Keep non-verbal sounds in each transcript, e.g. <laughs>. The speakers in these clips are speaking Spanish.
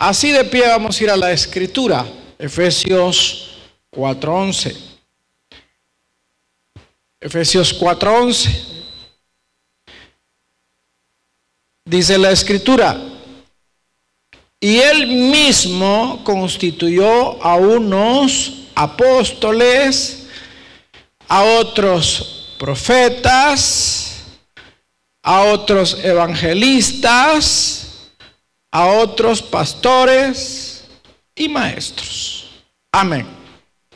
Así de pie vamos a ir a la escritura, Efesios 4.11. Efesios 4.11. Dice la escritura, y él mismo constituyó a unos apóstoles, a otros profetas, a otros evangelistas, a otros pastores y maestros. Amén.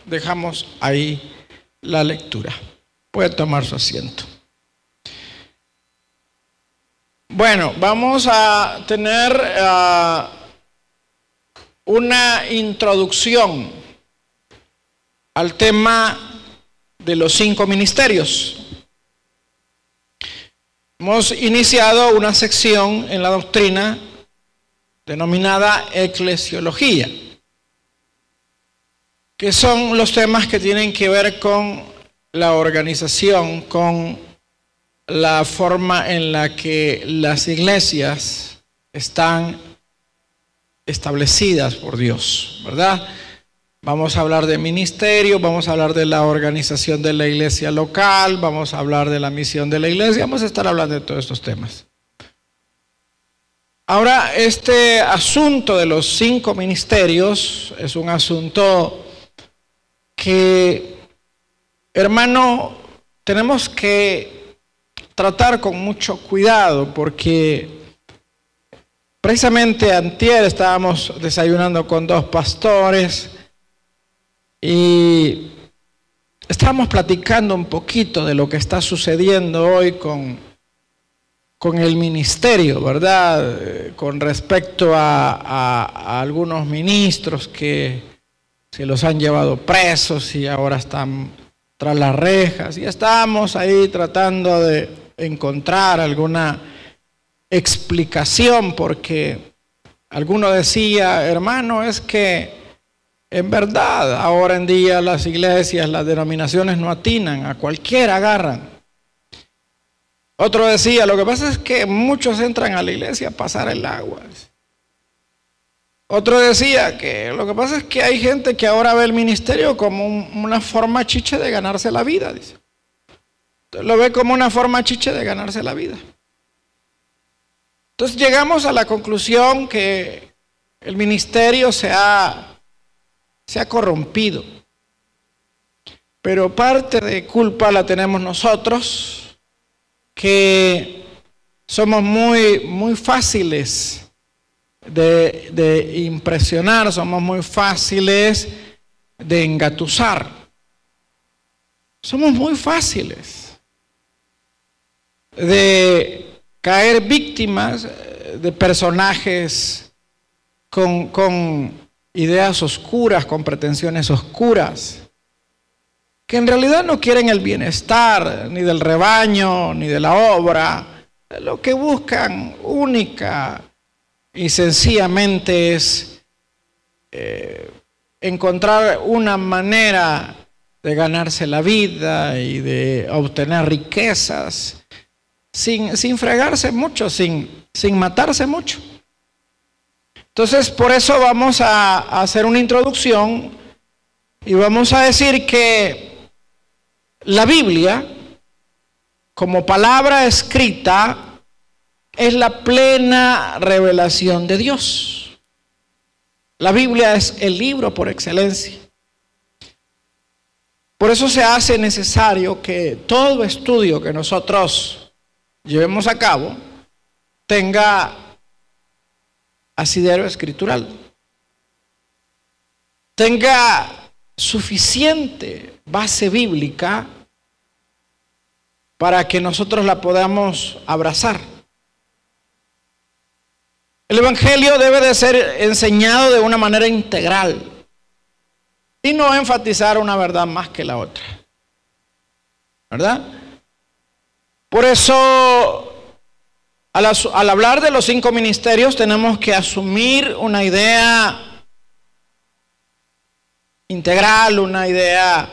Dejamos ahí la lectura. Puede tomar su asiento. Bueno, vamos a tener uh, una introducción al tema de los cinco ministerios. Hemos iniciado una sección en la doctrina denominada eclesiología, que son los temas que tienen que ver con la organización, con la forma en la que las iglesias están establecidas por Dios, ¿verdad? Vamos a hablar de ministerio, vamos a hablar de la organización de la iglesia local, vamos a hablar de la misión de la iglesia, vamos a estar hablando de todos estos temas. Ahora, este asunto de los cinco ministerios es un asunto que, hermano, tenemos que tratar con mucho cuidado porque precisamente antier estábamos desayunando con dos pastores y estábamos platicando un poquito de lo que está sucediendo hoy con, con el ministerio, ¿verdad? Con respecto a, a algunos ministros que se los han llevado presos y ahora están tras las rejas. Y estamos ahí tratando de encontrar alguna explicación porque alguno decía, hermano, es que en verdad, ahora en día las iglesias, las denominaciones no atinan, a cualquiera agarran. Otro decía, lo que pasa es que muchos entran a la iglesia a pasar el agua. Otro decía que lo que pasa es que hay gente que ahora ve el ministerio como una forma chiche de ganarse la vida, dice. Entonces lo ve como una forma chiche de ganarse la vida. Entonces llegamos a la conclusión que el ministerio se ha se ha corrompido. Pero parte de culpa la tenemos nosotros, que somos muy, muy fáciles de, de impresionar, somos muy fáciles de engatusar. Somos muy fáciles de caer víctimas de personajes con, con ideas oscuras, con pretensiones oscuras, que en realidad no quieren el bienestar ni del rebaño, ni de la obra. Lo que buscan única y sencillamente es eh, encontrar una manera de ganarse la vida y de obtener riquezas sin, sin fregarse mucho, sin, sin matarse mucho. Entonces, por eso vamos a hacer una introducción y vamos a decir que la Biblia, como palabra escrita, es la plena revelación de Dios. La Biblia es el libro por excelencia. Por eso se hace necesario que todo estudio que nosotros llevemos a cabo tenga asidero escritural. Tenga suficiente base bíblica para que nosotros la podamos abrazar. El Evangelio debe de ser enseñado de una manera integral y no enfatizar una verdad más que la otra. ¿Verdad? Por eso al, hablar de los cinco ministerios tenemos que asumir una idea integral, una idea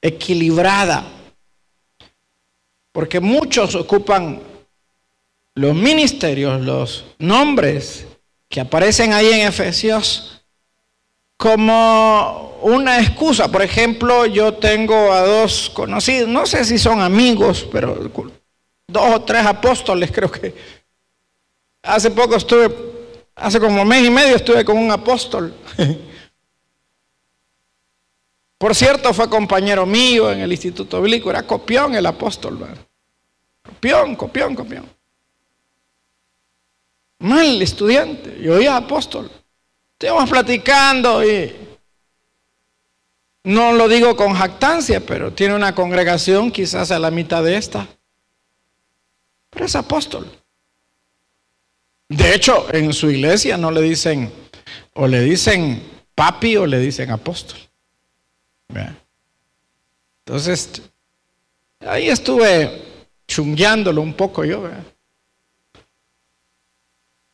equilibrada. Porque muchos ocupan los ministerios, los nombres que aparecen ahí en Efesios como una excusa. Por ejemplo, yo tengo a dos conocidos, no sé si son amigos, pero dos o tres apóstoles creo que. Hace poco estuve, hace como mes y medio estuve con un apóstol. <laughs> Por cierto, fue compañero mío en el Instituto Bíblico, era copión el apóstol. Copión, copión, copión. Mal estudiante, yo oía apóstol. Estuvimos platicando y no lo digo con jactancia, pero tiene una congregación quizás a la mitad de esta. Pero es apóstol. De hecho, en su iglesia no le dicen, o le dicen papi o le dicen apóstol. Entonces, ahí estuve chungueándolo un poco yo.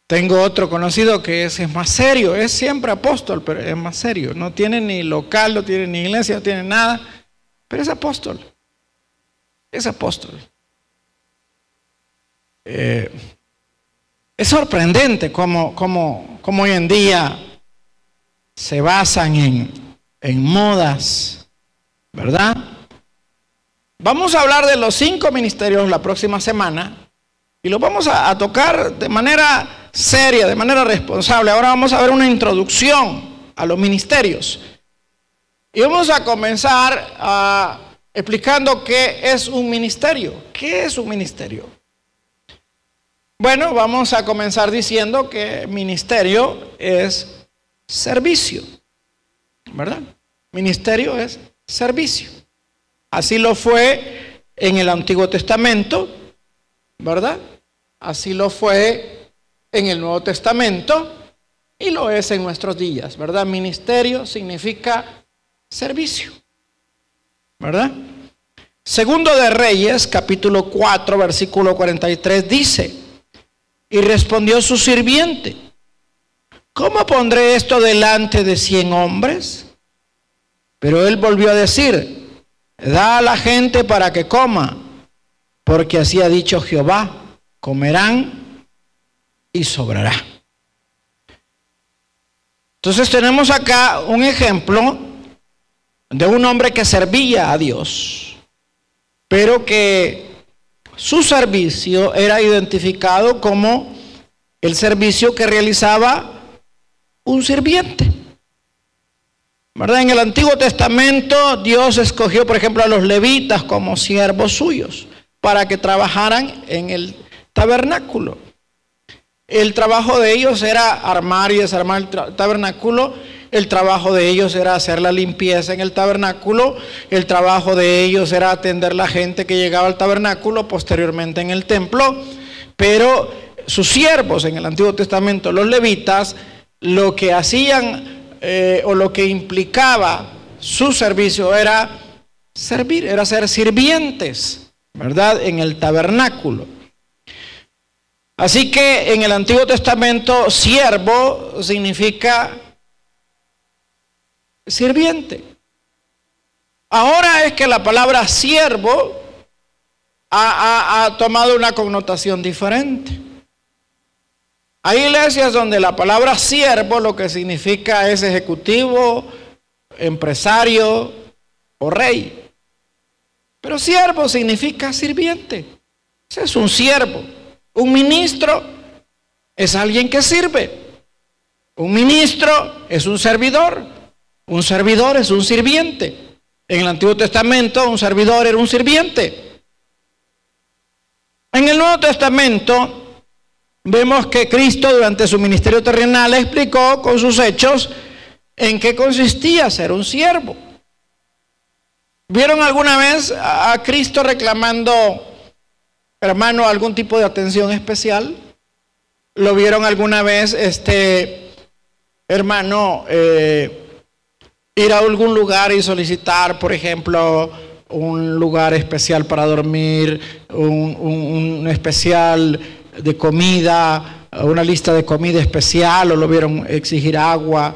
Tengo otro conocido que es, más serio, es siempre apóstol, pero es más serio. No tiene ni local, no tiene ni iglesia, no tiene nada, pero es apóstol. Es apóstol. Eh, es sorprendente cómo, cómo, cómo hoy en día se basan en, en modas, ¿verdad? Vamos a hablar de los cinco ministerios la próxima semana y los vamos a, tocar de manera seria, de manera responsable. Ahora vamos a ver una introducción a los ministerios. Y vamos a comenzar a, explicando qué es un ministerio. ¿Qué es un ministerio? Bueno, vamos a comenzar diciendo que ministerio es servicio. ¿verdad? Ministerio es servicio. Así lo fue en el Antiguo Testamento, ¿verdad? Así lo fue en el Nuevo Testamento y lo es en nuestros días, ¿verdad? Ministerio significa servicio, ¿verdad? Segundo de Reyes, capítulo 4, versículo 43, dice, y respondió su sirviente, ¿cómo pondré esto delante de cien hombres? Pero él volvió a decir, da a la gente para que coma, porque así ha dicho Jehová, comerán y sobrará. Entonces tenemos acá un ejemplo de un hombre que servía a Dios, pero que su servicio era identificado como el servicio que realizaba un sirviente. ¿Verdad? En el Antiguo Testamento Dios escogió, por ejemplo, a los levitas como siervos suyos para que trabajaran en el tabernáculo. El trabajo de ellos era armar y desarmar el tabernáculo. El trabajo de ellos era hacer la limpieza en el tabernáculo. El trabajo de ellos era atender la gente que llegaba al tabernáculo, posteriormente en el templo. Pero sus siervos en el Antiguo Testamento, los levitas, lo que hacían eh, o lo que implicaba su servicio era servir, era ser sirvientes, ¿verdad? En el tabernáculo. Así que en el Antiguo Testamento siervo significa sirviente. Ahora es que la palabra siervo ha tomado una connotación diferente. Hay iglesias donde la palabra siervo lo que significa es ejecutivo, empresario o rey. Pero siervo significa sirviente. Ese es un siervo. Un ministro es alguien que sirve. Un ministro es un servidor. Un servidor es un sirviente. En el Antiguo Testamento un servidor era un sirviente. En el Nuevo Testamento vemos que Cristo durante su ministerio terrenal explicó con sus hechos en qué consistía ser un siervo. ¿Vieron alguna vez a Cristo reclamando, hermano, algún tipo de atención especial? ¿Lo vieron alguna vez, este, hermano, eh, ir a algún lugar y solicitar, por ejemplo, un lugar especial para dormir, un, un especial de comida, una lista de comida especial o lo vieron exigir agua.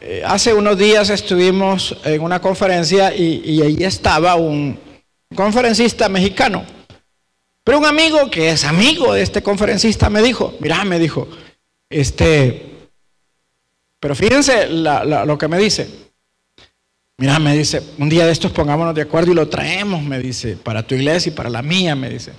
Eh, hace unos días estuvimos en una conferencia y, ahí estaba un conferencista mexicano. Pero un amigo que es amigo de este conferencista me dijo, mira, me dijo, Este, pero fíjense lo que me dice. Mira, me dice, un día de estos pongámonos de acuerdo y lo traemos, me dice, para tu iglesia y para la mía, me dice.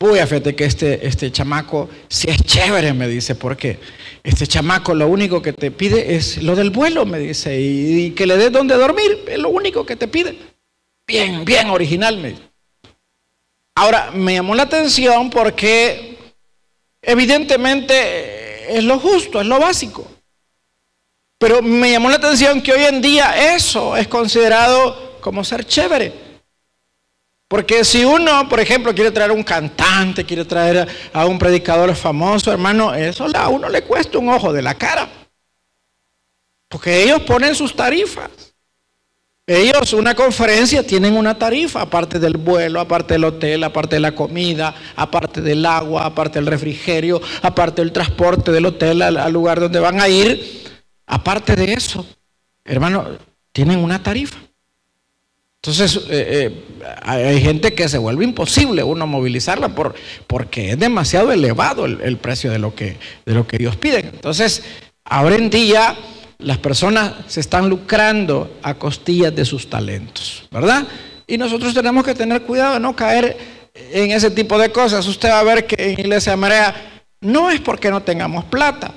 Uy, fíjate que este, este chamaco si es chévere, me dice, porque este chamaco lo único que te pide es lo del vuelo, me dice, y, que le des donde dormir, es lo único que te pide. Bien, bien original, me dice. Ahora, me llamó la atención porque evidentemente es lo justo, es lo básico. Pero me llamó la atención que hoy en día eso es considerado como ser chévere. Porque si uno, por ejemplo, quiere traer a un cantante, quiere traer a un predicador famoso, hermano, eso a uno le cuesta un ojo de la cara. Porque ellos ponen sus tarifas. Ellos, una conferencia, tienen una tarifa, aparte del vuelo, aparte del hotel, aparte de la comida, aparte del agua, aparte del refrigerio, aparte del transporte del hotel al, lugar donde van a ir. Aparte de eso, hermano, tienen una tarifa. Entonces, eh, eh, hay gente que se vuelve imposible uno movilizarla por, porque es demasiado elevado el, precio de lo, que, de lo que Dios pide. Entonces, ahora en día las personas se están lucrando a costillas de sus talentos, ¿verdad? Y nosotros tenemos que tener cuidado de no caer en ese tipo de cosas. Usted va a ver que en Iglesia Marea no es porque no tengamos plata,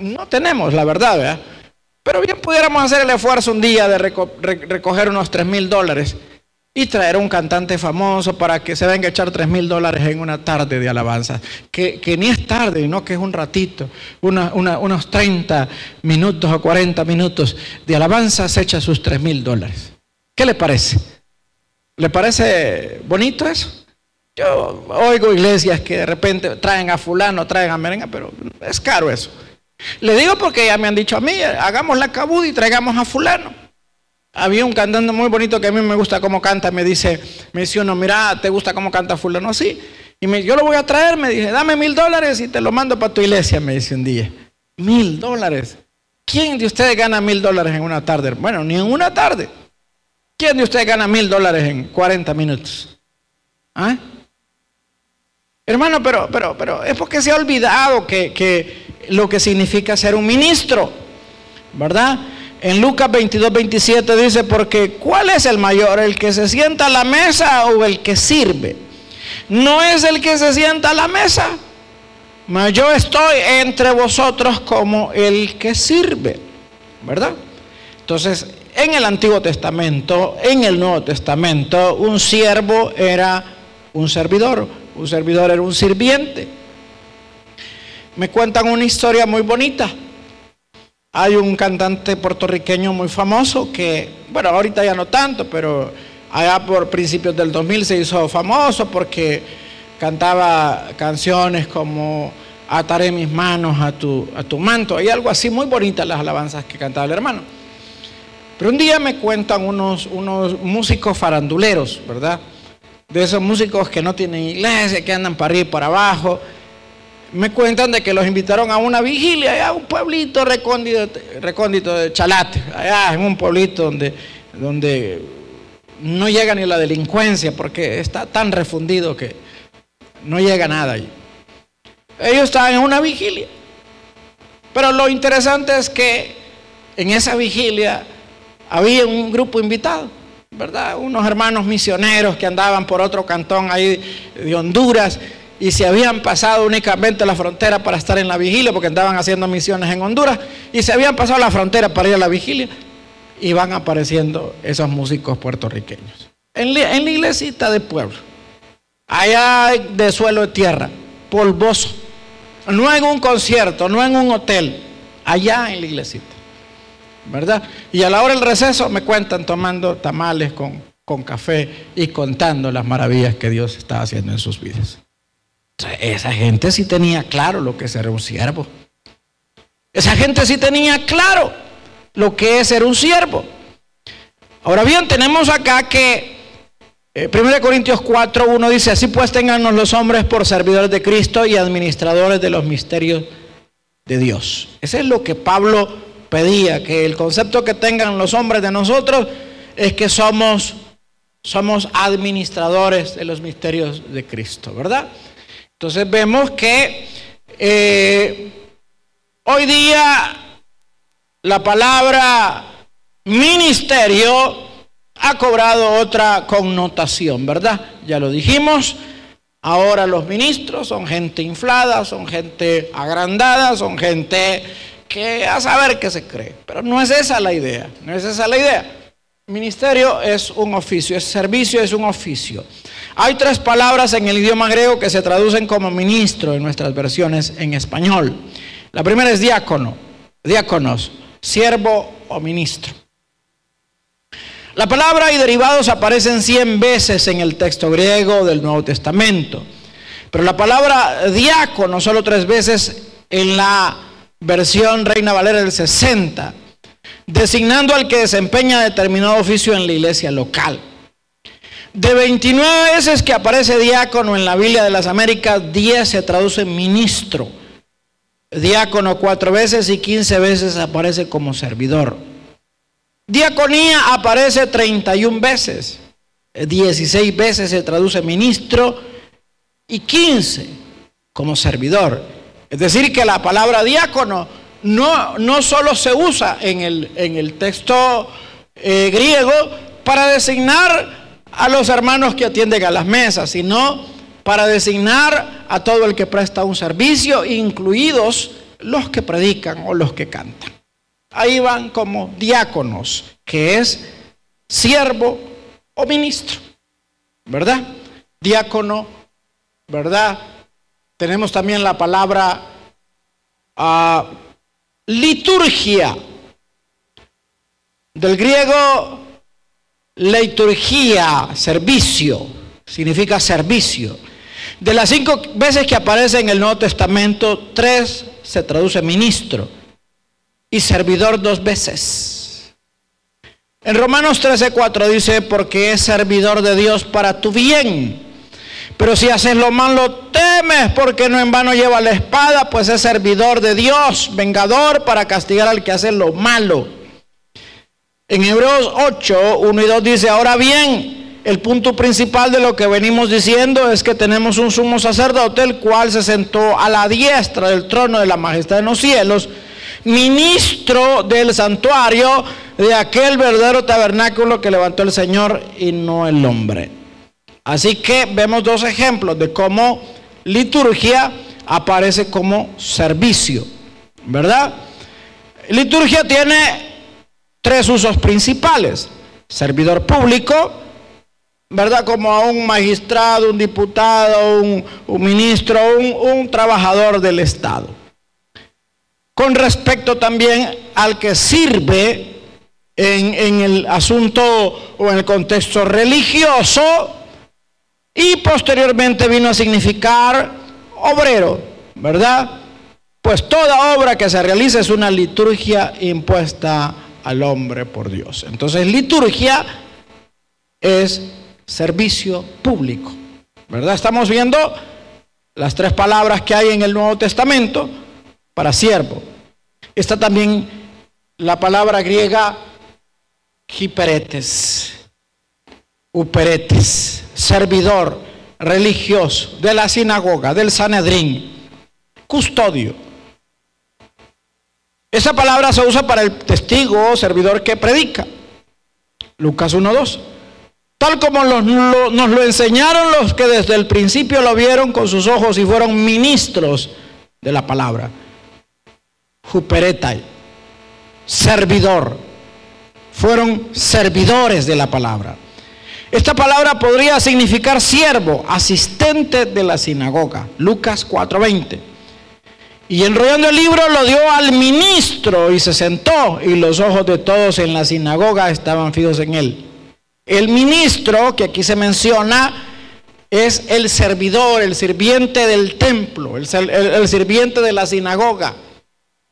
no tenemos, la verdad, ¿verdad? Pero bien pudiéramos hacer el esfuerzo un día de recoger unos 3 mil dólares y traer a un cantante famoso para que se venga a echar 3 mil dólares en una tarde de alabanza. Que, ni es tarde, no que es un ratito, unos 30 minutos o 40 minutos de alabanza se echa sus 3 mil dólares. ¿Qué le parece? ¿Le parece bonito eso? Yo oigo iglesias que de repente traen a fulano, traen a merenga, pero es caro eso. Le digo porque ya me han dicho a mí, hagamos la cabud y traigamos a fulano. Había un cantante muy bonito que a mí me gusta cómo canta, me dice, me dice uno, mira, ¿te gusta cómo canta fulano? Sí. Y me, yo lo voy a traer, me dice, dame mil dólares y te lo mando para tu iglesia, me dice un día. Mil dólares. ¿Quién de ustedes gana mil dólares en una tarde? Bueno, ni en una tarde. ¿Quién de ustedes gana mil dólares en 40 minutos? ¿Ah? Hermano, pero, pero, pero es porque se ha olvidado que, que lo que significa ser un ministro, ¿verdad? En Lucas 22, 27 dice, porque ¿cuál es el mayor? ¿El que se sienta a la mesa o el que sirve? No es el que se sienta a la mesa, mas yo estoy entre vosotros como el que sirve, ¿verdad? Entonces, en el Antiguo Testamento, en el Nuevo Testamento, un siervo era un servidor, un servidor era un sirviente me cuentan una historia muy bonita. Hay un cantante puertorriqueño muy famoso que, bueno, ahorita ya no tanto, pero allá por principios del 2000 se hizo famoso porque cantaba canciones como Ataré mis manos a tu, manto. Hay algo así muy bonitas las alabanzas que cantaba el hermano. Pero un día me cuentan unos, unos músicos faranduleros, ¿verdad? De esos músicos que no tienen iglesia, que andan para arriba y para abajo me cuentan de que los invitaron a una vigilia allá a un pueblito recóndito, de Chalate, allá en un pueblito donde, donde no llega ni la delincuencia porque está tan refundido que no llega nada allí. Ellos estaban en una vigilia. Pero lo interesante es que en esa vigilia había un grupo invitado, ¿verdad? Unos hermanos misioneros que andaban por otro cantón ahí de Honduras y se habían pasado únicamente la frontera para estar en la vigilia, porque andaban haciendo misiones en Honduras, y se habían pasado la frontera para ir a la vigilia, y van apareciendo esos músicos puertorriqueños. En, la iglesita de pueblo, allá de suelo de tierra, polvoso, no en un concierto, no en un hotel, allá en la iglesita, ¿verdad? Y a la hora del receso me cuentan tomando tamales con, con café y contando las maravillas que Dios está haciendo en sus vidas. Esa gente sí tenía claro lo que es ser un siervo. Esa gente sí tenía claro lo que es ser un siervo. Ahora bien, tenemos acá que 1 eh, Corintios 4, 1 dice, así pues tengannos los hombres por servidores de Cristo y administradores de los misterios de Dios. Ese es lo que Pablo pedía, que el concepto que tengan los hombres de nosotros es que somos, somos administradores de los misterios de Cristo, ¿verdad? Entonces vemos que eh, Hoy día la palabra ministerio ha cobrado otra connotación, ¿verdad? Ya lo dijimos. Ahora los ministros son gente inflada, son gente agrandada, son gente que a saber qué se cree. Pero no es esa la idea, no es esa la idea. Ministerio es un oficio, es servicio, es un oficio. Hay tres palabras en el idioma griego que se traducen como ministro en nuestras versiones en español. La primera es diácono, diáconos, siervo o ministro. La palabra y derivados aparecen 100 veces en el texto griego del Nuevo Testamento, pero la palabra diácono solo tres veces en la versión Reina Valera del 60, designando al que desempeña determinado oficio en la iglesia local. De 29 veces que aparece diácono en la Biblia de las Américas, 10 se traduce ministro. Diácono cuatro veces y 15 veces aparece como servidor. Diaconía aparece 31 veces, 16 veces se traduce ministro y 15 como servidor. Es decir, que la palabra diácono no, solo se usa en el, en el texto eh, griego para designar a los hermanos que atienden a las mesas, sino para designar a todo el que presta un servicio, incluidos los que predican o los que cantan ahí van como diáconos, que es siervo o ministro, ¿verdad? Diácono, ¿verdad? Tenemos también la palabra ah, liturgia, del griego liturgia, servicio, significa servicio. De las cinco veces que aparece en el Nuevo Testamento, tres se traduce ministro y servidor dos veces. En Romanos 13:4 dice, porque es servidor de Dios para tu bien. Pero si haces lo malo, temes, porque no en vano lleva la espada, pues es servidor de Dios, vengador para castigar al que hace lo malo. En Hebreos 8, 1 y 2 dice, ahora bien, el punto principal de lo que venimos diciendo es que tenemos un sumo sacerdote, el cual se sentó a la diestra del trono de la majestad en los cielos ministro del santuario de aquel verdadero tabernáculo que levantó el Señor y no el hombre. Así que vemos dos ejemplos de cómo liturgia aparece como servicio, ¿verdad? Liturgia tiene tres usos principales. Servidor público, ¿verdad? Como a un magistrado, un diputado, un, ministro, un, trabajador del Estado con respecto también al que sirve en, el asunto o en el contexto religioso y posteriormente vino a significar obrero, ¿verdad? Pues toda obra que se realiza es una liturgia impuesta al hombre por Dios. Entonces liturgia es servicio público, ¿verdad? Estamos viendo las tres palabras que hay en el Nuevo Testamento para siervo. Está también la palabra griega hiperetes, uperetes, servidor religioso de la sinagoga, del Sanedrín, custodio. Esa palabra se usa para el testigo o servidor que predica. Lucas 1.2. Tal como nos lo enseñaron los que desde el principio lo vieron con sus ojos y fueron ministros de la palabra. Juperetai, servidor. Fueron servidores de la palabra. Esta palabra podría significar siervo, asistente de la sinagoga. Lucas 4:20. Y enrollando el libro lo dio al ministro y se sentó y los ojos de todos en la sinagoga estaban fijos en él. El ministro que aquí se menciona es el servidor, el sirviente del templo, el, el sirviente de la sinagoga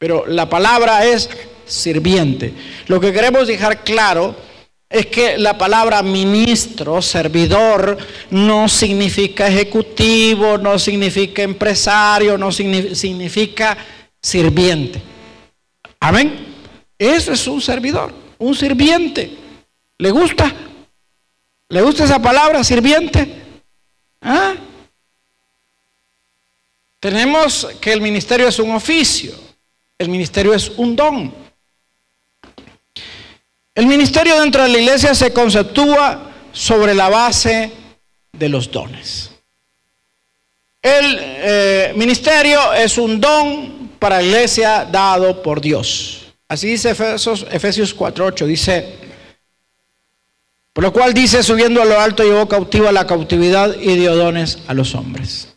pero la palabra es sirviente. Lo que queremos dejar claro es que la palabra ministro, servidor, no significa ejecutivo, no significa empresario, no significa sirviente. Amén. Eso es un servidor, un sirviente. ¿Le gusta? ¿Le gusta esa palabra, sirviente? ¿Ah? Tenemos que el ministerio es un oficio El ministerio es un don. El ministerio dentro de la iglesia se conceptúa sobre la base de los dones. El eh, ministerio es un don para la iglesia dado por Dios. Así dice Efesios, Efesios 4.8, dice, por lo cual dice, subiendo a lo alto llevó cautiva la cautividad y dio dones a los hombres.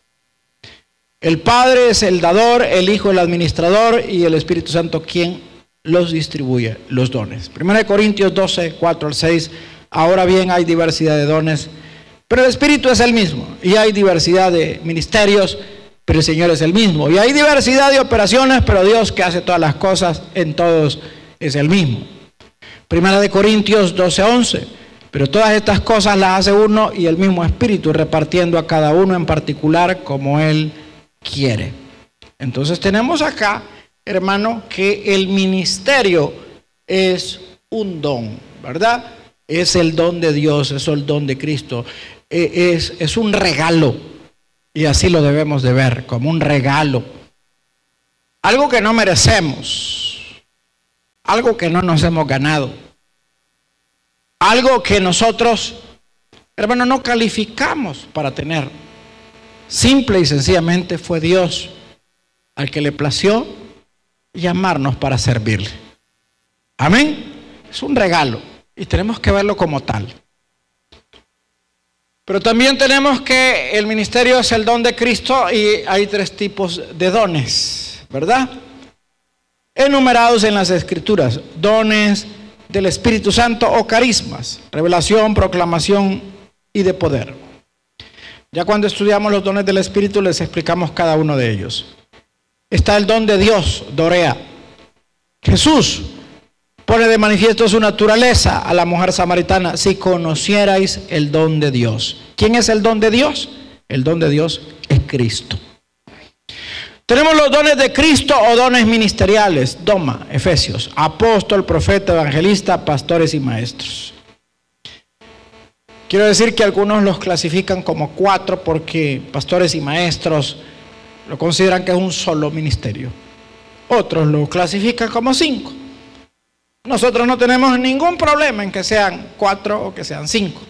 El Padre es el dador, el Hijo el administrador y el Espíritu Santo quien los distribuye, los dones. 1 Corintios 12, 4 al 6. Ahora bien hay diversidad de dones, pero el Espíritu es el mismo. Y hay diversidad de ministerios, pero el Señor es el mismo. Y hay diversidad de operaciones, pero Dios que hace todas las cosas en todos es el mismo. Primera de Corintios 12, 11. Pero todas estas cosas las hace uno y el mismo Espíritu, repartiendo a cada uno en particular como Él quiere. Entonces tenemos acá, hermano, que el ministerio es un don, ¿verdad? Es el don de Dios, es el don de Cristo. E, es, es un regalo. Y así lo debemos de ver, como un regalo. Algo que no merecemos. Algo que no nos hemos ganado. Algo que nosotros, hermano, no calificamos para tener. Simple y sencillamente fue Dios al que le plació llamarnos para servirle. Amén. Es un regalo y tenemos que verlo como tal. Pero también tenemos que el ministerio es el don de Cristo y hay tres tipos de dones, ¿verdad? Enumerados en las escrituras, dones del Espíritu Santo o carismas, revelación, proclamación y de poder. Ya cuando estudiamos los dones del Espíritu les explicamos cada uno de ellos. Está el don de Dios, Dorea. Jesús pone de manifiesto su naturaleza a la mujer samaritana, si conocierais el don de Dios. ¿Quién es el don de Dios? El don de Dios es Cristo. Tenemos los dones de Cristo o dones ministeriales. Doma, Efesios, apóstol, profeta, evangelista, pastores y maestros. Quiero decir que algunos los clasifican como cuatro porque pastores y maestros lo consideran que es un solo ministerio. Otros lo clasifican como cinco. Nosotros no tenemos ningún problema en que sean cuatro o que sean cinco.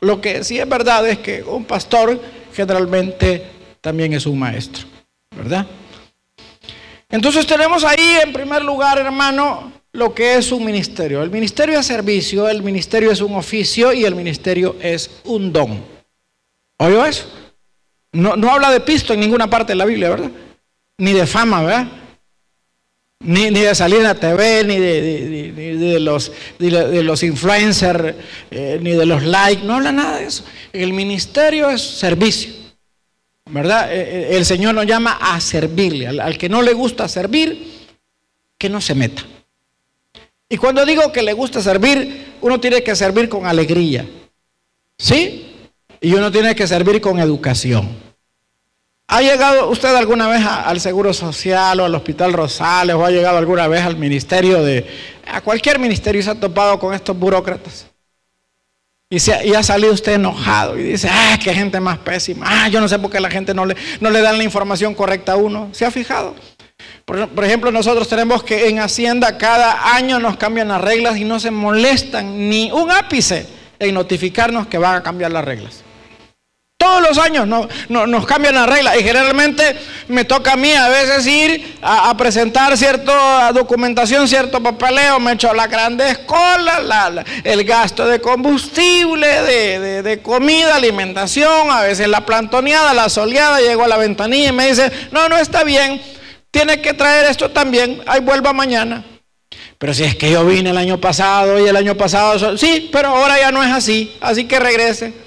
Lo que sí es verdad es que un pastor generalmente también es un maestro, ¿verdad? Entonces tenemos ahí en primer lugar, hermano, lo que es un ministerio. El ministerio es servicio, el ministerio es un oficio y el ministerio es un don. ¿Oyó eso? No, no habla de pisto en ninguna parte de la Biblia, ¿verdad? Ni de fama, ¿verdad? Ni, de salir en la TV, ni de, los, de los influencers, eh, ni de los likes, no habla nada de eso. El ministerio es servicio, ¿verdad? Eh, eh, el Señor nos llama a servirle. al que no le gusta servir, que no se meta. Y cuando digo que le gusta servir, uno tiene que servir con alegría. ¿Sí? Y uno tiene que servir con educación. ¿Ha llegado usted alguna vez al Seguro Social o al Hospital Rosales o ha llegado alguna vez al ministerio de... a cualquier ministerio y se ha topado con estos burócratas? Y, se, y ha salido usted enojado y dice, ah, qué gente más pésima. Ah, yo no sé por qué la gente no le, no le dan la información correcta a uno. ¿Se ha fijado? Por, ejemplo, nosotros tenemos que en Hacienda cada año nos cambian las reglas y no se molestan ni un ápice en notificarnos que van a cambiar las reglas. Todos los años no, nos cambian las reglas y generalmente me toca a mí a veces ir a, presentar cierta documentación, cierto papeleo, me echo la grande escola, el gasto de combustible, de, de, comida, alimentación, a veces la plantoneada, la soleada, llego a la ventanilla y me dice, no, no está bien, tiene que traer esto también, ahí vuelva mañana. Pero si es que yo vine el año pasado y el año pasado, sí, pero ahora ya no es así, así que regrese.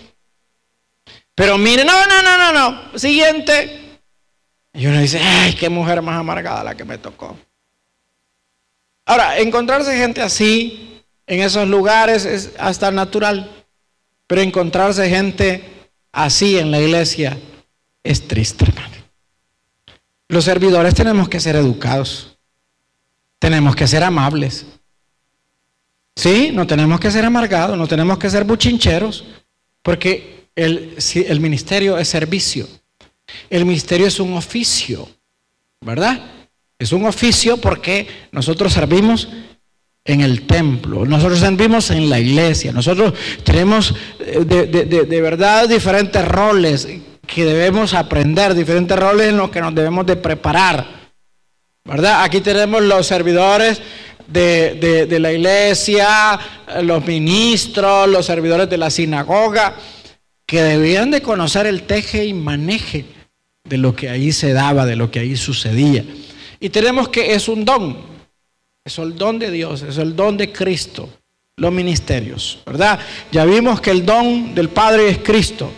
Pero mire, no, no, no, no, no, siguiente. Y uno dice, ay, qué mujer más amargada la que me tocó. Ahora, encontrarse gente así en esos lugares es hasta natural, pero encontrarse gente así en la iglesia es triste, hermano. Los servidores tenemos que ser educados. Tenemos que ser amables. Sí, no tenemos que ser amargados, no tenemos que ser buchincheros, porque el, ministerio es servicio. El ministerio es un oficio, ¿verdad? Es un oficio porque nosotros servimos en el templo, nosotros servimos en la iglesia, nosotros tenemos eh, de, verdad diferentes roles que debemos aprender, diferentes roles en los que nos debemos de preparar. ¿Verdad? Aquí tenemos los servidores de, la iglesia, los ministros, los servidores de la sinagoga, que debían de conocer el teje y maneje de lo que ahí se daba, de lo que ahí sucedía. Y tenemos que es un don, es el don de Dios, es el don de Cristo, los ministerios, ¿verdad? Ya vimos que el don del Padre es Cristo,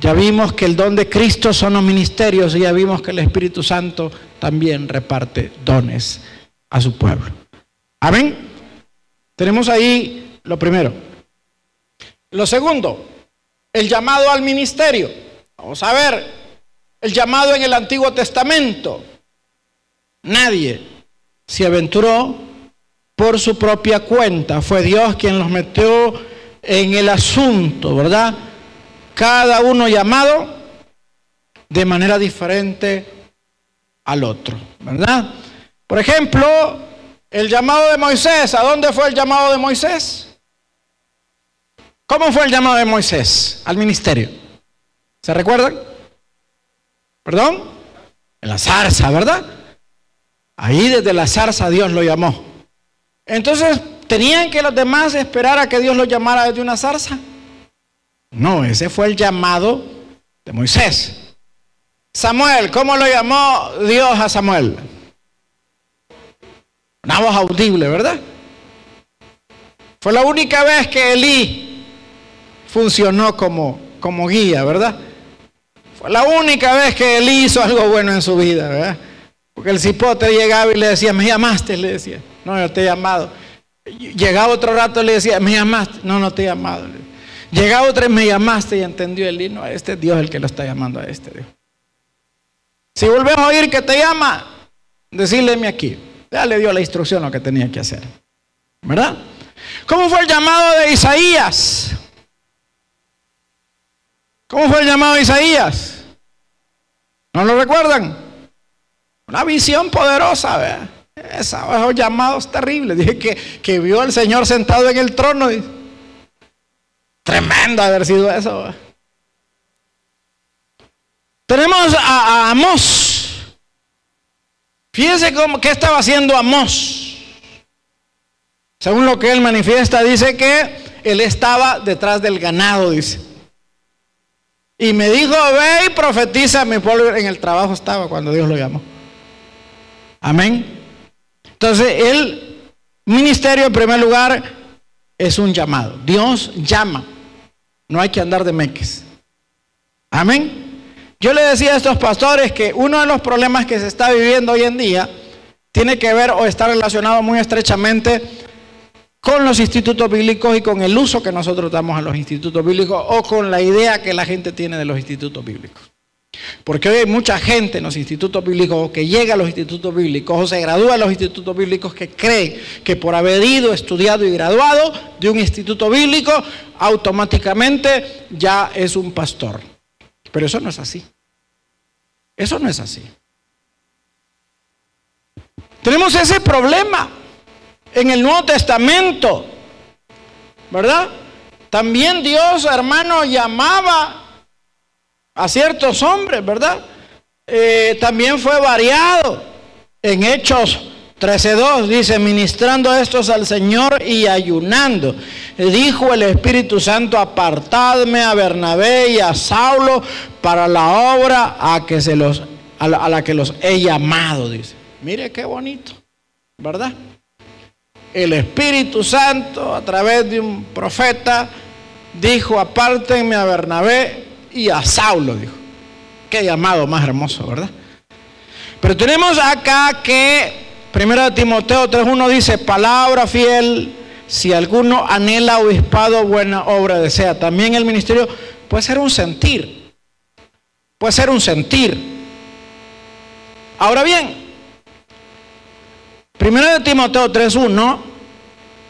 ya vimos que el don de Cristo son los ministerios y ya vimos que el Espíritu Santo también reparte dones a su pueblo. Amén. Tenemos ahí lo primero. Lo segundo, el llamado al ministerio. Vamos a ver, el llamado en el Antiguo Testamento. Nadie se aventuró por su propia cuenta. Fue Dios quien los metió en el asunto, ¿verdad? Cada uno llamado de manera diferente al otro, ¿verdad? Por ejemplo, el llamado de Moisés. ¿A dónde fue el llamado de Moisés? ¿Cómo fue el llamado de Moisés al ministerio? ¿Se recuerdan? ¿Perdón? En la zarza, ¿verdad? Ahí desde la zarza Dios lo llamó. Entonces, ¿tenían que los demás esperar a que Dios los llamara desde una zarza? No, ese fue el llamado de Moisés. Samuel, ¿cómo lo llamó Dios a Samuel? Una voz audible, ¿verdad? Fue la única vez que Elí funcionó como, como guía, ¿verdad? Fue la única vez que Elí hizo algo bueno en su vida, ¿verdad? Porque el cipote llegaba y le decía, me llamaste, le decía. No, yo te he llamado. Llegaba otro rato y le decía, me llamaste. No, no te he llamado. Llegaba otra vez, me llamaste y entendió el himno. Este es Dios el que lo está llamando a este. Dios. Si volvemos a oír que te llama, decíleme aquí. Ya le dio la instrucción lo que tenía que hacer. ¿Verdad? ¿Cómo fue el llamado de Isaías? ¿Cómo fue el llamado de Isaías? ¿No lo recuerdan? Una visión poderosa, ¿verdad? Esos llamados terribles. Dije que, que vio al Señor sentado en el trono. Tremendo haber sido eso. Tenemos a, a Amós. Fíjense cómo, qué estaba haciendo Amós. Según lo que él manifiesta, dice que él estaba detrás del ganado, dice. Y me dijo, ve y profetiza mi pueblo. En el trabajo estaba cuando Dios lo llamó. Amén. Entonces, el ministerio en primer lugar es un llamado. Dios llama. No hay que andar de meques. Amén. Yo le decía a estos pastores que uno de los problemas que se está viviendo hoy en día tiene que ver o está relacionado muy estrechamente con los institutos bíblicos y con el uso que nosotros damos a los institutos bíblicos o con la idea que la gente tiene de los institutos bíblicos. Porque hoy hay mucha gente en los institutos bíblicos o que llega a los institutos bíblicos o se gradúa en los institutos bíblicos que creen que por haber ido, estudiado y graduado de un instituto bíblico, automáticamente ya es un pastor. Pero eso no es así. Eso no es así. Tenemos ese problema en el Nuevo Testamento, ¿verdad? También Dios, hermano, llamaba a ciertos hombres, ¿verdad? Eh, también fue variado en Hechos 13.2, dice, ministrando estos al Señor y ayunando. Dijo el Espíritu Santo, apartadme a Bernabé y a Saulo para la obra a, que se los, a la que los he llamado, dice. Mire qué bonito, ¿verdad? El Espíritu Santo a través de un profeta dijo, apártenme a Bernabé y a Saulo, dijo. Qué llamado más hermoso, ¿verdad? Pero tenemos acá que, primero Timoteo 3.1 dice, palabra fiel, si alguno anhela obispado, buena obra desea. También el ministerio puede ser un sentir. Puede ser un sentir. Ahora bien, primero de Timoteo 3.1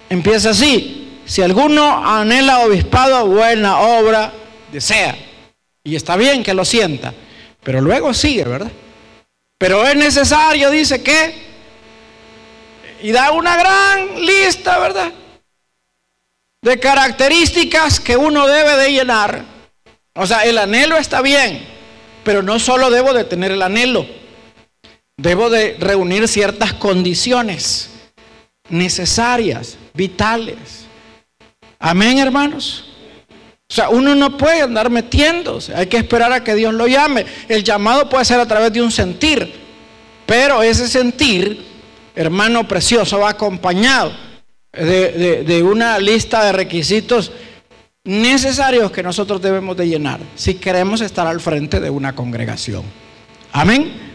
empieza así. Si alguno anhela obispado, buena obra desea. Y está bien que lo sienta, pero luego sigue, ¿verdad? Pero es necesario, dice que, Y da una gran lista, ¿verdad? De características que uno debe de llenar. O sea, el anhelo está bien, pero no solo debo de tener el anhelo, debo de reunir ciertas condiciones necesarias, vitales. Amén, hermanos. O sea, uno no puede andar metiéndose, hay que esperar a que Dios lo llame. El llamado puede ser a través de un sentir, pero ese sentir, hermano precioso, va acompañado de, de una lista de requisitos necesarios que nosotros debemos de llenar si queremos estar al frente de una congregación. Amén.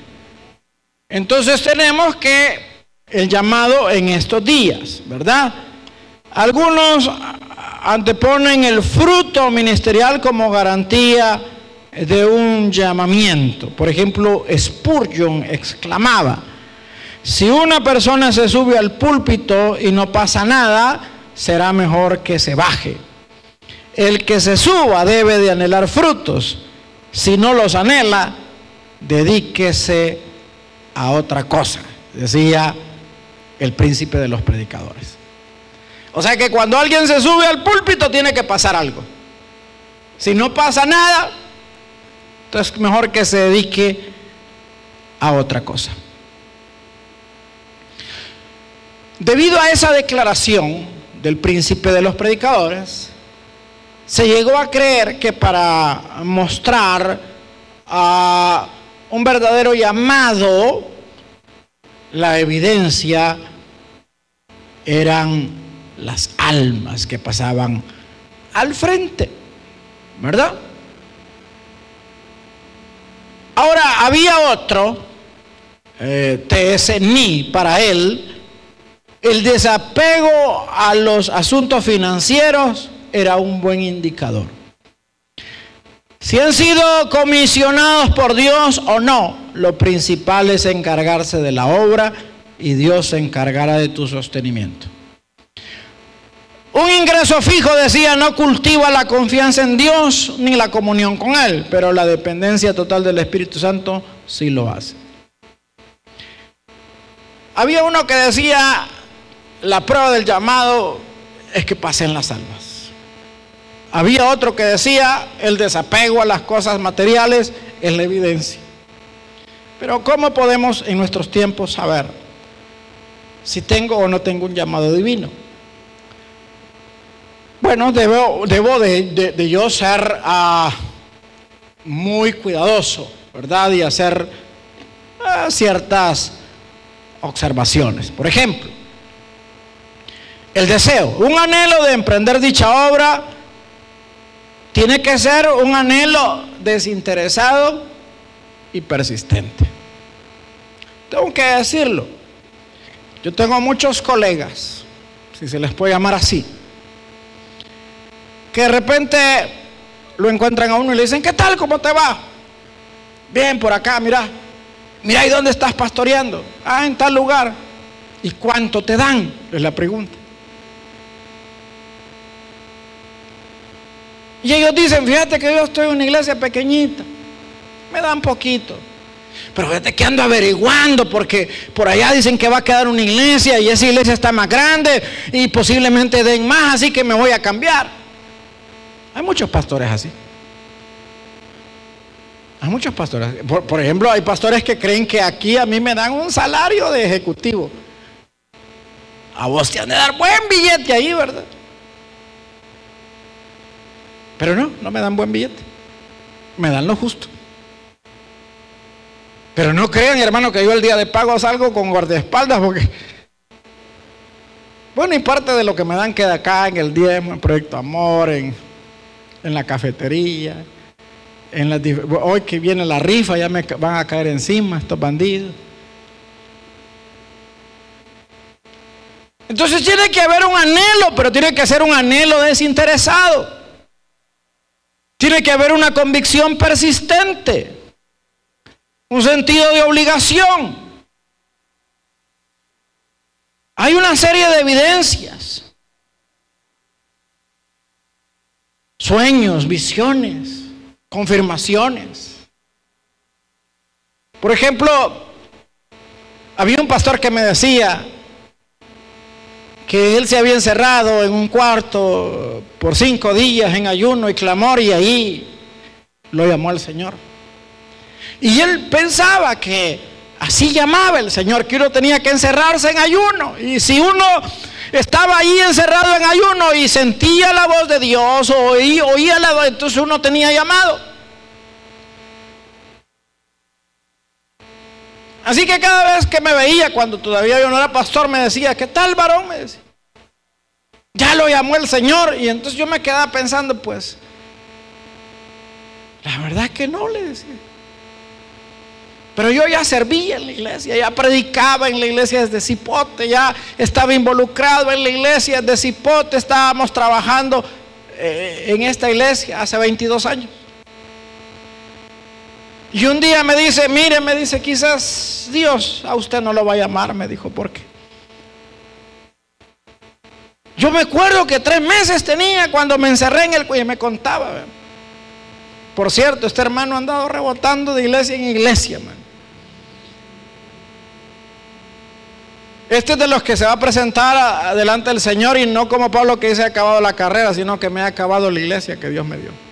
Entonces tenemos que el llamado en estos días, ¿verdad? Algunos anteponen el fruto ministerial como garantía de un llamamiento. Por ejemplo, Spurgeon exclamaba, si una persona se sube al púlpito y no pasa nada, será mejor que se baje. El que se suba debe de anhelar frutos. Si no los anhela, dedíquese a otra cosa, decía el príncipe de los predicadores. O sea que cuando alguien se sube al púlpito tiene que pasar algo. Si no pasa nada, entonces mejor que se dedique a otra cosa. Debido a esa declaración del príncipe de los predicadores, se llegó a creer que para mostrar a un verdadero llamado, la evidencia eran las almas que pasaban al frente, ¿verdad? Ahora, había otro, eh, TS Ni, para él, el desapego a los asuntos financieros era un buen indicador. Si han sido comisionados por Dios o no, lo principal es encargarse de la obra y Dios se encargará de tu sostenimiento. Un ingreso fijo, decía, no cultiva la confianza en Dios ni la comunión con Él, pero la dependencia total del Espíritu Santo sí lo hace. Había uno que decía, la prueba del llamado es que pasen las almas. Había otro que decía, el desapego a las cosas materiales es la evidencia. Pero ¿cómo podemos en nuestros tiempos saber si tengo o no tengo un llamado divino? Bueno, debo, de, yo ser ah, muy cuidadoso, ¿verdad? Y hacer ah, ciertas observaciones. Por ejemplo, el deseo, un anhelo de emprender dicha obra, tiene que ser un anhelo desinteresado y persistente. Tengo que decirlo. Yo tengo muchos colegas, si se les puede llamar así, que de repente lo encuentran a uno y le dicen, ¿qué tal? ¿Cómo te va? Bien, por acá, mira. Mira, ¿y dónde estás pastoreando? Ah, en tal lugar. ¿Y cuánto te dan? Es la pregunta. Y ellos dicen, fíjate que yo estoy en una iglesia pequeñita. Me dan poquito. Pero fíjate que ando averiguando porque por allá dicen que va a quedar una iglesia y esa iglesia está más grande y posiblemente den más, así que me voy a cambiar. Hay muchos pastores así. Hay muchos pastores. Por, ejemplo, hay pastores que creen que aquí a mí me dan un salario de ejecutivo. A vos te han de dar buen billete ahí, ¿verdad? Pero no, no me dan buen billete. Me dan lo justo. Pero no crean, hermano, que yo el día de pago salgo con guardaespaldas porque... Bueno, y parte de lo que me dan queda acá en el diezmo, en Proyecto Amor, en en la cafetería, en la, hoy que viene la rifa ya me van a caer encima estos bandidos. Entonces tiene que haber un anhelo, pero tiene que ser un anhelo desinteresado. Tiene que haber una convicción persistente, un sentido de obligación. Hay una serie de evidencias sueños, visiones, confirmaciones. Por ejemplo, había un pastor que me decía, que él se había encerrado en un cuarto por cinco días en ayuno y clamor y ahí lo llamó el Señor. Y él pensaba que así llamaba el Señor, que uno tenía que encerrarse en ayuno. Y si uno estaba ahí encerrado en ayuno y sentía la voz de Dios o oía, oía la voz, entonces uno tenía llamado. Así que cada vez que me veía, cuando todavía yo no era pastor, me decía, ¿qué tal varón? Me decía. Ya lo llamó el Señor. Y entonces yo me quedaba pensando, pues, la verdad que no, le decía. Pero yo ya servía en la iglesia, ya predicaba en la iglesia desde Cipote, ya estaba involucrado en la iglesia desde Cipote, estábamos trabajando eh, en esta iglesia hace 22 años. Y un día me dice, mire, me dice, quizás Dios a usted no lo va a llamar, me dijo, ¿por qué? Yo me acuerdo que tres meses tenía cuando me encerré en el cuello y me contaba. Por cierto, este hermano ha andado rebotando de iglesia en iglesia, man. Este es de los que se va a presentar delante del Señor y no como Pablo que dice ha acabado la carrera, sino que me ha acabado la iglesia que Dios me dio.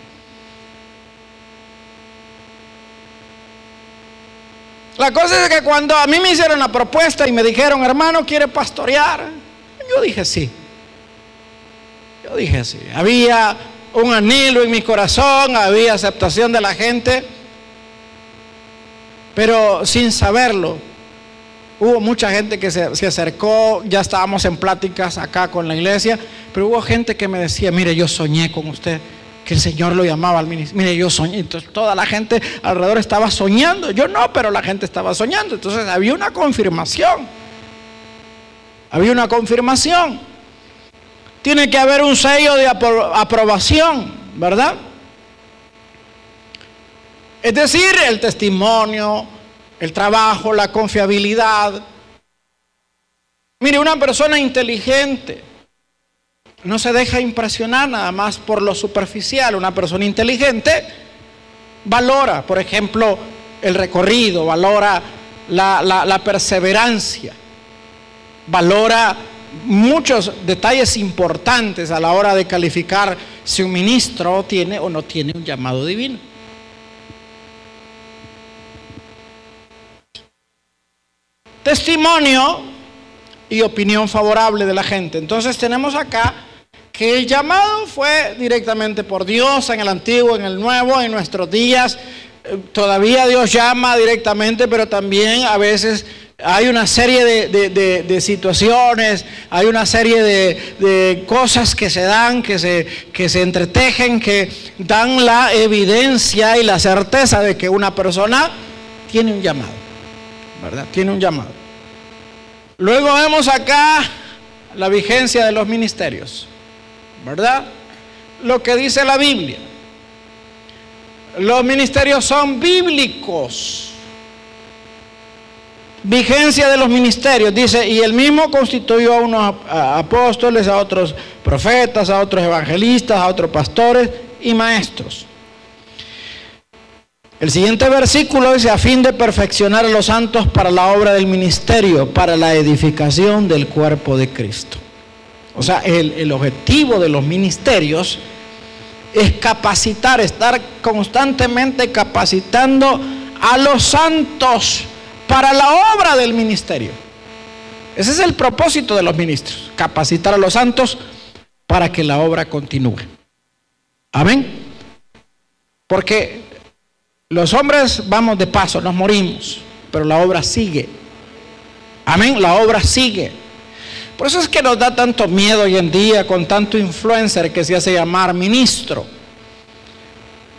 La cosa es que cuando a mí me hicieron la propuesta y me dijeron, hermano, ¿quiere pastorear? Yo dije sí. Yo dije sí. Había un anhelo en mi corazón, había aceptación de la gente, pero sin saberlo. Hubo mucha gente que se, se, acercó, ya estábamos en pláticas acá con la iglesia, pero hubo gente que me decía, mire, yo soñé con usted que el Señor lo llamaba al ministerio. Mire, yo soñé. Entonces toda la gente alrededor estaba soñando. Yo no, pero la gente estaba soñando. Entonces había una confirmación. Había una confirmación. Tiene que haber un sello de aprobación, ¿verdad? Es decir, el testimonio, el trabajo, la confiabilidad. Mire, una persona inteligente no se deja impresionar nada más por lo superficial. Una persona inteligente valora, por ejemplo, el recorrido, valora la, perseverancia, valora muchos detalles importantes a la hora de calificar si un ministro tiene o no tiene un llamado divino. Testimonio y opinión favorable de la gente. Entonces tenemos acá que el llamado fue directamente por Dios en el antiguo, en el nuevo, en nuestros días. Eh, todavía Dios llama directamente, pero también a veces hay una serie de, situaciones, hay una serie de, cosas que se dan, que se, que se entretejen, que dan la evidencia y la certeza de que una persona tiene un llamado, ¿verdad? Tiene un llamado. Luego vemos acá la vigencia de los ministerios. ¿Verdad? Lo que dice la Biblia. Los ministerios son bíblicos. Vigencia de los ministerios, dice, y el mismo constituyó a unos apóstoles, a otros profetas, a otros evangelistas, a otros pastores y maestros. El siguiente versículo dice, a fin de perfeccionar a los santos para la obra del ministerio, para la edificación del cuerpo de Cristo. O sea, el, objetivo de los ministerios es capacitar, estar constantemente capacitando a los santos para la obra del ministerio. Ese es el propósito de los ministros, capacitar a los santos para que la obra continúe. Amén. Porque los hombres vamos de paso, nos morimos, pero la obra sigue. Amén, la obra sigue. Por eso es que nos da tanto miedo hoy en día con tanto influencer que se hace llamar ministro.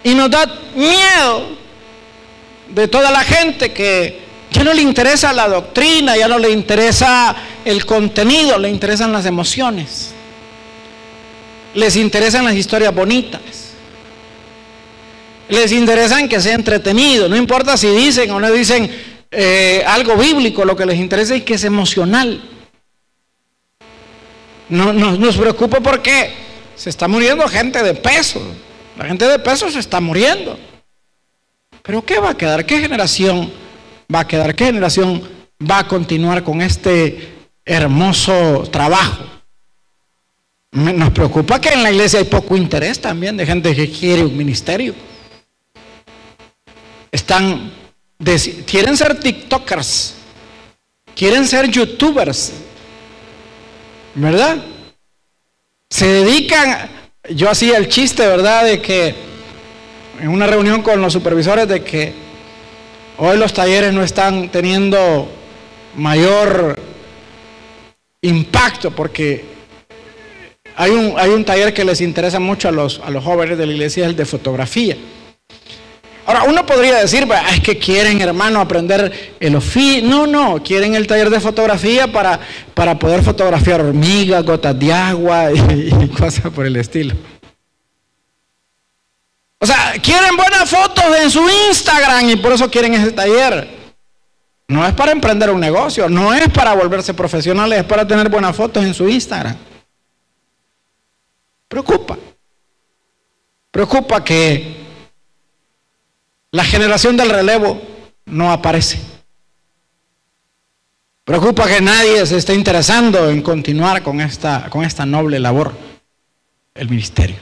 Y nos da miedo de toda la gente que ya no le interesa la doctrina, ya no le interesa el contenido, le interesan las emociones. Les interesan las historias bonitas. Les interesan que sea entretenido. No importa si dicen o no dicen eh, algo bíblico, lo que les interesa es que es emocional. No, nos preocupa porque se está muriendo gente de peso. La gente de peso se está muriendo. Pero ¿qué va a quedar? ¿Qué generación va a quedar? ¿Qué generación va a continuar con este hermoso trabajo? Nos preocupa que en la iglesia hay poco interés también de gente que quiere un ministerio. Están, quieren ser TikTokers, quieren ser YouTubers, ¿verdad? Se dedican, yo hacía el chiste, ¿verdad? De que en una reunión con los supervisores de que hoy los talleres no están teniendo mayor impacto porque hay un, hay un taller que les interesa mucho a los, a los jóvenes de la iglesia, el de fotografía. Ahora, uno podría decir, es que quieren, hermano, aprender el oficio. No, no, quieren el taller de fotografía para, para poder fotografiar hormigas, gotas de agua <laughs> y, y cosas por el estilo. O sea, quieren buenas fotos en su Instagram y por eso quieren ese taller. No es para emprender un negocio, no es para volverse profesionales, es para tener buenas fotos en su Instagram. Preocupa. Preocupa que la generación del relevo no aparece. Preocupa que nadie se esté interesando en continuar con esta, con esta noble labor, el ministerio.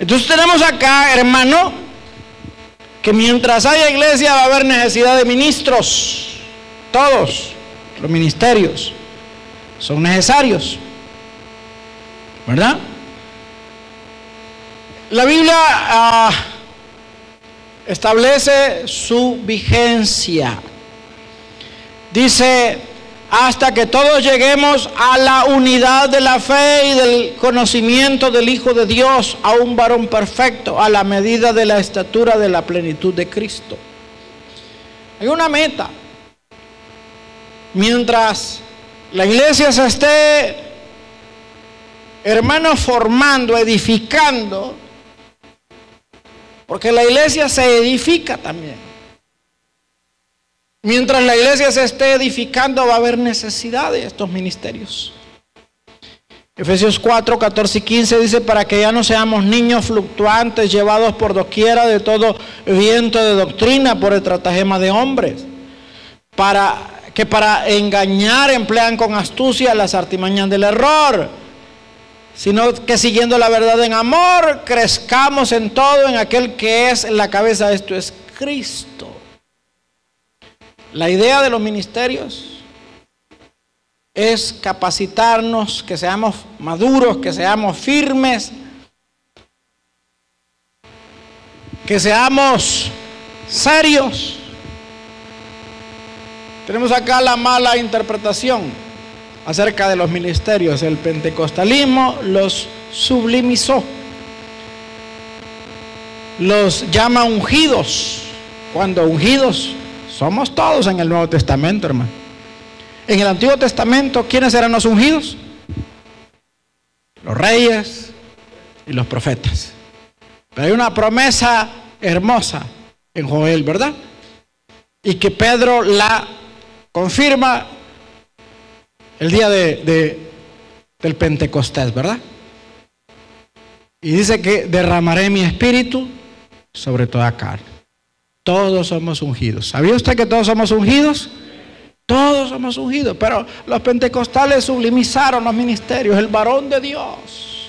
Entonces tenemos acá, hermano, que mientras haya iglesia va a haber necesidad de ministros. Todos los ministerios son necesarios. ¿Verdad? La Biblia ah, establece su vigencia. Dice, hasta que todos lleguemos a la unidad de la fe y del conocimiento del Hijo de Dios, a un varón perfecto, a la medida de la estatura de la plenitud de Cristo. Hay una meta. Mientras la iglesia se esté, hermanos, formando, edificando, porque la iglesia se edifica también. Mientras la iglesia se esté edificando va a haber necesidad de estos ministerios. Efesios 4, 14 y 15 dice, para que ya no seamos niños fluctuantes llevados por doquiera de todo viento de doctrina por el tratagema de hombres, para que para engañar emplean con astucia las artimañas del error, sino que siguiendo la verdad en amor, crezcamos en todo en aquel que es la cabeza, esto es Cristo. La idea de los ministerios es capacitarnos, que seamos maduros, que seamos firmes, que seamos serios. Tenemos acá la mala interpretación acerca de los ministerios. El pentecostalismo los sublimizó, los llama ungidos, cuando ungidos somos todos en el Nuevo Testamento, hermano. En el Antiguo Testamento, ¿quiénes eran los ungidos? Los reyes y los profetas. Pero hay una promesa hermosa en Joel, ¿verdad? Y que Pedro la confirma el día de, del Pentecostés, ¿verdad? Y dice que derramaré mi espíritu sobre toda carne. Todos somos ungidos. ¿Sabía usted que todos somos ungidos? Todos somos ungidos, pero los pentecostales sublimizaron los ministerios, el varón de Dios,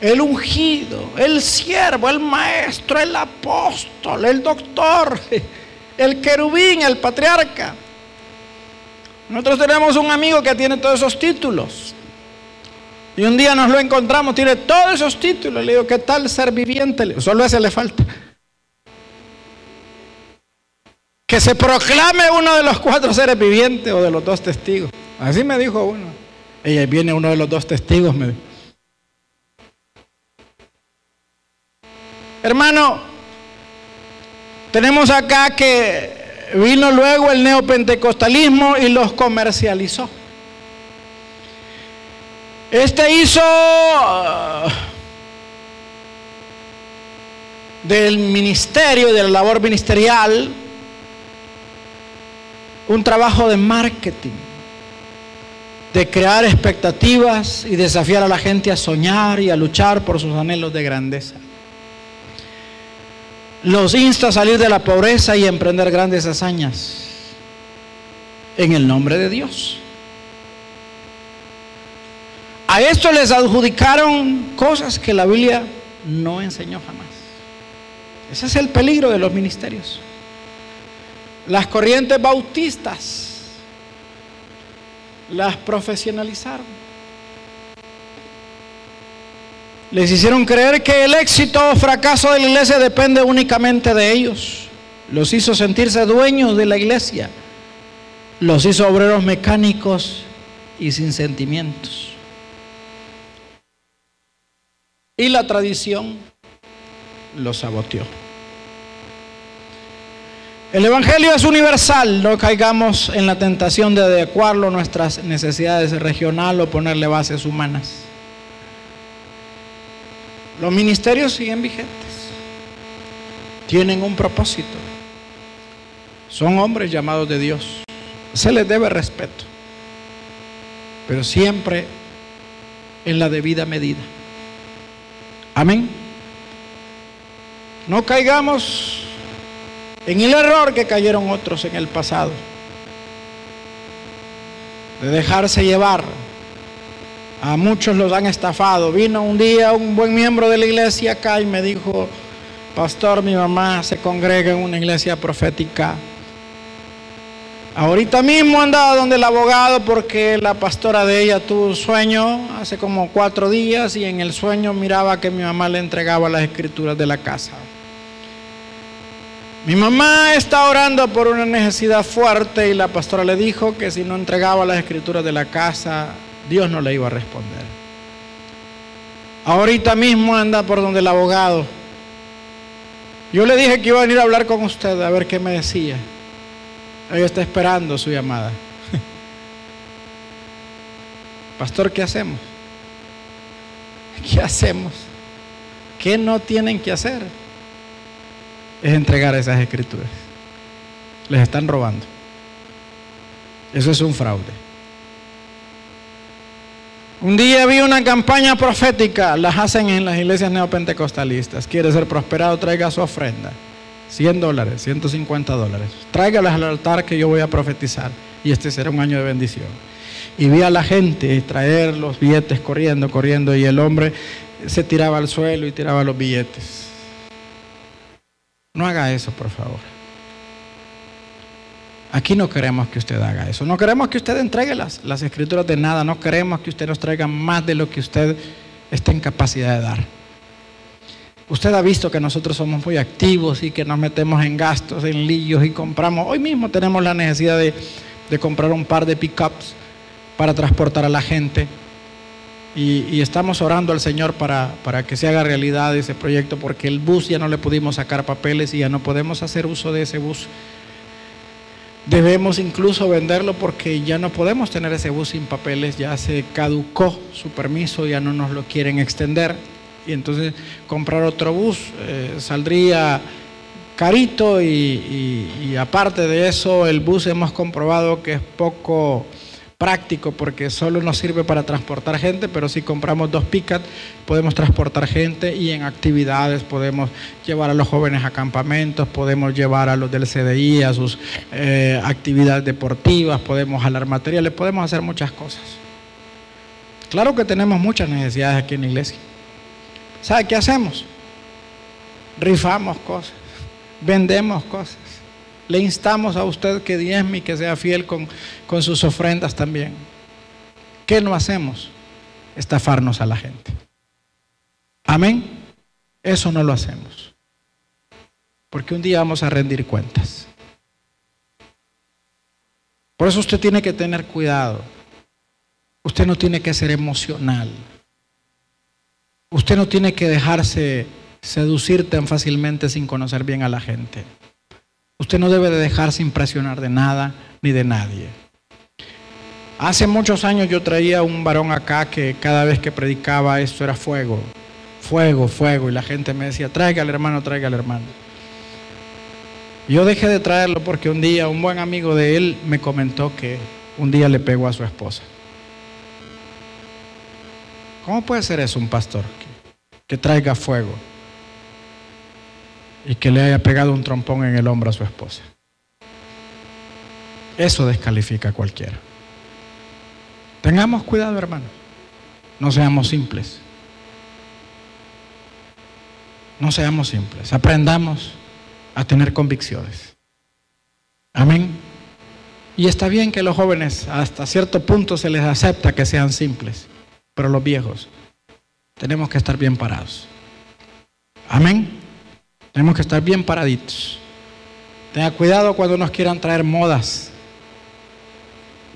el ungido, el siervo, el maestro, el apóstol, el doctor, el querubín, el patriarca. Nosotros tenemos un amigo que tiene todos esos títulos. Y un día nos lo encontramos, tiene todos esos títulos. Le digo, ¿qué tal ser viviente? Solo ese le falta. que se proclame uno de los cuatro seres vivientes o de los dos testigos. Así me dijo uno. Ella viene uno de los dos testigos, me Hermano, tenemos acá que vino luego el neopentecostalismo y los comercializó. Este hizo uh, del ministerio, de la labor ministerial, un trabajo de marketing, de crear expectativas y desafiar a la gente a soñar y a luchar por sus anhelos de grandeza. Los insta a salir de la pobreza y emprender grandes hazañas en el nombre de Dios. A esto les adjudicaron cosas que la Biblia no enseñó jamás. Ese es el peligro de los ministerios. Las corrientes bautistas las profesionalizaron. Les hicieron creer que el éxito o fracaso de la iglesia depende únicamente de ellos. Los hizo sentirse dueños de la iglesia. Los hizo obreros mecánicos y sin sentimientos. Y la tradición los saboteó. El Evangelio es universal, no caigamos en la tentación de adecuarlo a nuestras necesidades regionales o ponerle bases humanas. Los ministerios siguen vigentes, tienen un propósito, son hombres llamados de Dios, se les debe respeto, pero siempre en la debida medida. Amén. No caigamos en el error que cayeron otros en el pasado, de dejarse llevar. A muchos los han estafado. Vino un día un buen miembro de la iglesia acá y me dijo, pastor, mi mamá se congrega en una iglesia profética. Ahorita mismo andaba donde el abogado porque la pastora de ella tuvo un sueño hace como cuatro días y en el sueño miraba que mi mamá le entregaba las escrituras de la casa. Mi mamá está orando por una necesidad fuerte y la pastora le dijo que si no entregaba las escrituras de la casa, Dios no le iba a responder. Ahorita mismo anda por donde el abogado. Yo le dije que iba a venir a hablar con usted a ver qué me decía. Ella está esperando su llamada. <laughs> Pastor, ¿qué hacemos? <laughs> ¿Qué hacemos? ¿Qué no tienen que hacer? es entregar esas escrituras. Les están robando. Eso es un fraude. Un día vi una campaña profética, las hacen en las iglesias neopentecostalistas. Quiere ser prosperado, traiga su ofrenda. 100 dólares, 150 dólares. Tráigalas al altar que yo voy a profetizar. Y este será un año de bendición. Y vi a la gente traer los billetes corriendo, corriendo. Y el hombre se tiraba al suelo y tiraba los billetes. No haga eso, por favor. Aquí no queremos que usted haga eso. No queremos que usted entregue las, las escrituras de nada. No queremos que usted nos traiga más de lo que usted está en capacidad de dar. Usted ha visto que nosotros somos muy activos y que nos metemos en gastos, en líos y compramos. Hoy mismo tenemos la necesidad de, de comprar un par de pickups para transportar a la gente. Y, estamos orando al Señor para, para, que se haga realidad ese proyecto, porque el bus ya no le pudimos sacar papeles y ya no podemos hacer uso de ese bus. Debemos incluso venderlo porque ya no podemos tener ese bus sin papeles, ya se caducó su permiso, ya no nos lo quieren extender. Y entonces comprar otro bus eh, saldría carito y aparte de eso el bus hemos comprobado que es poco práctico porque solo nos sirve para transportar gente, pero si compramos dos picat podemos transportar gente y en actividades podemos llevar a los jóvenes a campamentos, podemos llevar a los del CDI a sus eh, actividades deportivas, podemos jalar materiales, podemos hacer muchas cosas. Claro que tenemos muchas necesidades aquí en la iglesia. ¿Sabe qué hacemos? Rifamos cosas, vendemos cosas. Le instamos a usted que diezme y que sea fiel con, con sus ofrendas también. ¿Qué no hacemos? Estafarnos a la gente. Amén. Eso no lo hacemos. Porque un día vamos a rendir cuentas. Por eso usted tiene que tener cuidado. Usted no tiene que ser emocional. Usted no tiene que dejarse seducir tan fácilmente sin conocer bien a la gente. Usted no debe de dejarse impresionar de nada ni de nadie. Hace muchos años yo traía un varón acá que cada vez que predicaba esto era fuego, fuego, fuego, y la gente me decía, traiga al hermano, traiga al hermano. Yo dejé de traerlo porque un día un buen amigo de él me comentó que un día le pegó a su esposa. ¿Cómo puede ser eso un pastor que traiga fuego? Y que le haya pegado un trompón en el hombro a su esposa. Eso descalifica a cualquiera. Tengamos cuidado, hermano. No seamos simples. No seamos simples. Aprendamos a tener convicciones. Amén. Y está bien que los jóvenes hasta cierto punto se les acepta que sean simples, pero los viejos tenemos que estar bien parados. Amén. Tenemos que estar bien paraditos. Tenga cuidado cuando nos quieran traer modas.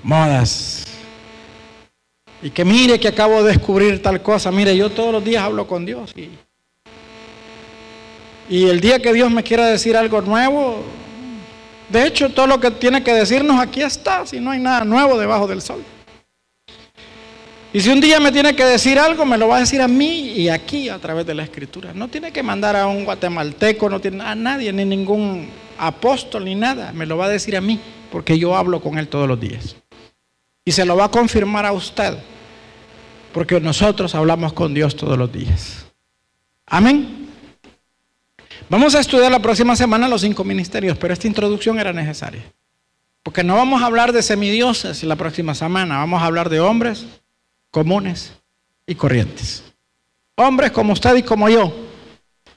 Modas. Y que mire que acabo de descubrir tal cosa. Mire, yo todos los días hablo con Dios. Y, y el día que Dios me quiera decir algo nuevo, de hecho todo lo que tiene que decirnos aquí está, si no hay nada nuevo debajo del sol. Y si un día me tiene que decir algo, me lo va a decir a mí y aquí a través de la escritura. No tiene que mandar a un guatemalteco, no tiene a nadie, ni ningún apóstol, ni nada. Me lo va a decir a mí, porque yo hablo con él todos los días. Y se lo va a confirmar a usted, porque nosotros hablamos con Dios todos los días. Amén. Vamos a estudiar la próxima semana los cinco ministerios, pero esta introducción era necesaria. Porque no vamos a hablar de semidioses la próxima semana, vamos a hablar de hombres comunes y corrientes. Hombres como usted y como yo,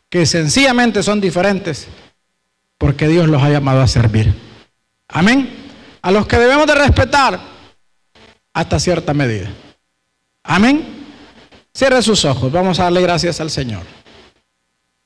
que sencillamente son diferentes porque Dios los ha llamado a servir. Amén. A los que debemos de respetar hasta cierta medida. Amén. Cierre sus ojos. Vamos a darle gracias al Señor.